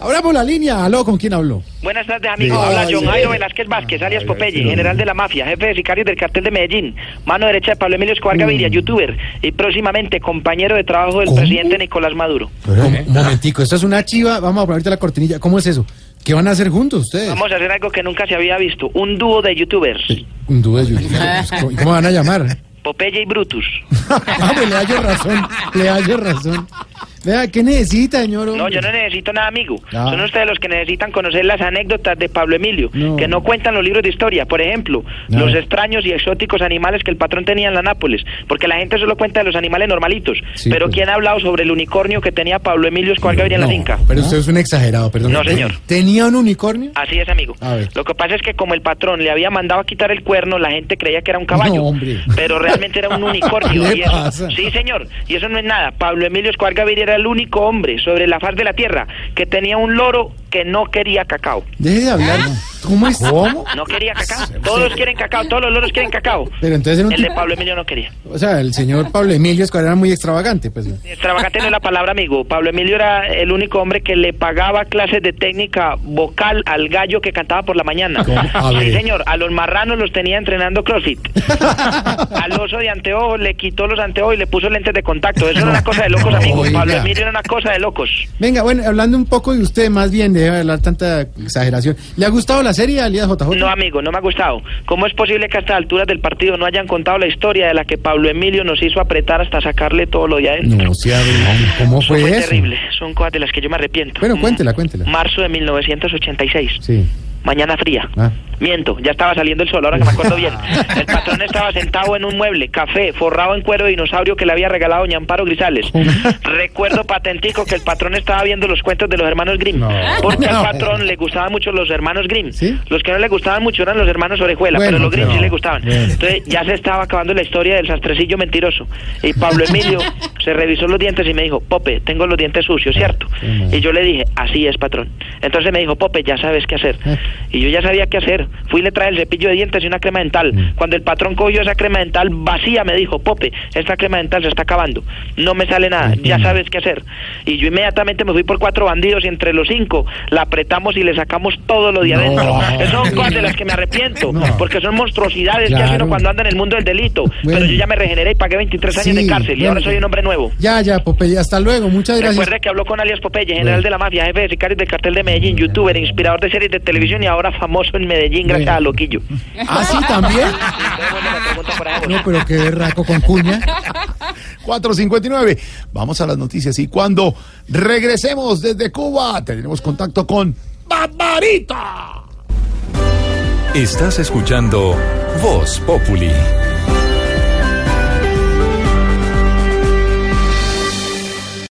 Ahora por la línea, aló, ¿con quién habló? Buenas tardes, amigo. Ay, Habla John Jairo. Velázquez Vázquez, alias Popeye, general de la mafia, jefe de sicarios del cartel de Medellín, mano derecha de Pablo Emilio Escobar Gaviria, youtuber, y próximamente compañero de trabajo del ¿Cómo? presidente Nicolás Maduro. Pero, un momentico, esto es una chiva, vamos a poner ahorita la cortinilla. ¿Cómo es eso? ¿Qué van a hacer juntos ustedes? Vamos a hacer algo que nunca se había visto, un dúo de youtubers, Un dúo de youtubers. ¿Cómo- ¿Cómo van a llamar? Popeye y Brutus. Ah, pues le hallo razón, le hallo razón. Vea, ¿qué necesita, señor? No, hombre? yo no necesito nada, amigo. Ah. Son ustedes los que necesitan conocer las anécdotas de Pablo Emilio, No. que no cuentan los libros de historia. Por ejemplo, No. los extraños y exóticos animales que el patrón tenía en la Nápoles. Porque la gente solo cuenta de los animales normalitos. Sí, pero pues. ¿quién ha hablado sobre el unicornio que tenía Pablo Emilio Escobar Gaviria en la No, finca? Pero usted es un exagerado, perdón. No, señor. ¿Tenía un unicornio? Así es, amigo. A ver. Lo que pasa es que como el patrón le había mandado a quitar el cuerno, la gente creía que era un caballo. No, hombre. Pero realmente era un unicornio. ¿Qué y eso- pasa? Sí, señor. Y eso no es nada. Pablo Emilio Escobar Gaviria era el único hombre sobre la faz de la tierra que tenía un loro que no quería cacao. Deje de hablar. ¿Cómo es? ¿Cómo? No quería cacao. Todos quieren cacao, todos los loros quieren cacao. Pero entonces El de Pablo Emilio no quería. O sea, el señor Pablo Emilio Escobar era muy extravagante, pues. Extravagante no es la palabra, amigo. Pablo Emilio era el único hombre que le pagaba clases de técnica vocal al gallo que cantaba por la mañana. Sí, señor. A los marranos los tenía entrenando CrossFit. al oso de anteojos le quitó los anteojos y le puso lentes de contacto. Eso era una cosa de locos, amigo. Oiga. Pablo Emilio era una cosa de locos. Venga, bueno, hablando un poco de usted, más bien, de hablar tanta exageración. ¿Le ha gustado la serie Alias JJ? No, amigo, no me ha gustado. ¿Cómo es posible que a estas alturas del partido no hayan contado la historia de la que Pablo Emilio nos hizo apretar hasta sacarle todo lo de adentro? No, se abre. ¿Cómo Eso fue eso? terrible. Son cosas de las que yo me arrepiento. Bueno, cuéntela, cuéntela. Marzo de 1986. Sí. Mañana fría. Ah. Miento, ya estaba saliendo el sol, ahora que me acuerdo bien. El patrón estaba sentado en un mueble, café, forrado en cuero de dinosaurio que le había regalado doña Amparo Grisales. Recuerdo patentico que el patrón estaba viendo los cuentos de los hermanos Grimm. No. Porque al patrón le gustaban mucho los hermanos Grimm. ¿Sí? Los que no le gustaban mucho eran los hermanos Orejuela, Bueno, pero los Grimm sí le gustaban. Entonces ya se estaba acabando la historia del sastrecillo mentiroso. Y Pablo Emilio se revisó los dientes y me dijo, Pope, tengo los dientes sucios, ¿cierto? Y yo le dije, así es, patrón. Entonces me dijo, Pope, ya sabes qué hacer. Eh. Y yo ya sabía qué hacer. Fui y le traje el cepillo de dientes y una crema dental. Mm. Cuando el patrón cogió esa crema dental vacía, me dijo, Pope, esta crema dental se está acabando. No me sale nada. Ya Mm. sabes qué hacer. Y yo inmediatamente me fui por cuatro bandidos y entre los cinco la apretamos y le sacamos todo lo de No. adentro. Esas son cosas de las que me arrepiento. No. Porque son monstruosidades que Claro. hace uno cuando anda en el mundo del delito. Bueno. Pero yo ya me regeneré y pagué 23 años Sí, de cárcel. Y ahora soy un hombre nuevo. Ya, ya, Popeye, hasta luego, muchas gracias. Recuerde que habló con alias Popeye, general Bueno. de la mafia, jefe de sicarios del cartel de Medellín, youtuber, inspirador de series de televisión y ahora famoso en Medellín gracias Bueno. a Loquillo. ¿Ah, sí, también? No, pero qué berraco con cuña. 459. Vamos a las noticias y cuando regresemos desde Cuba tendremos contacto con Barbarita. Estás escuchando Voz Populi.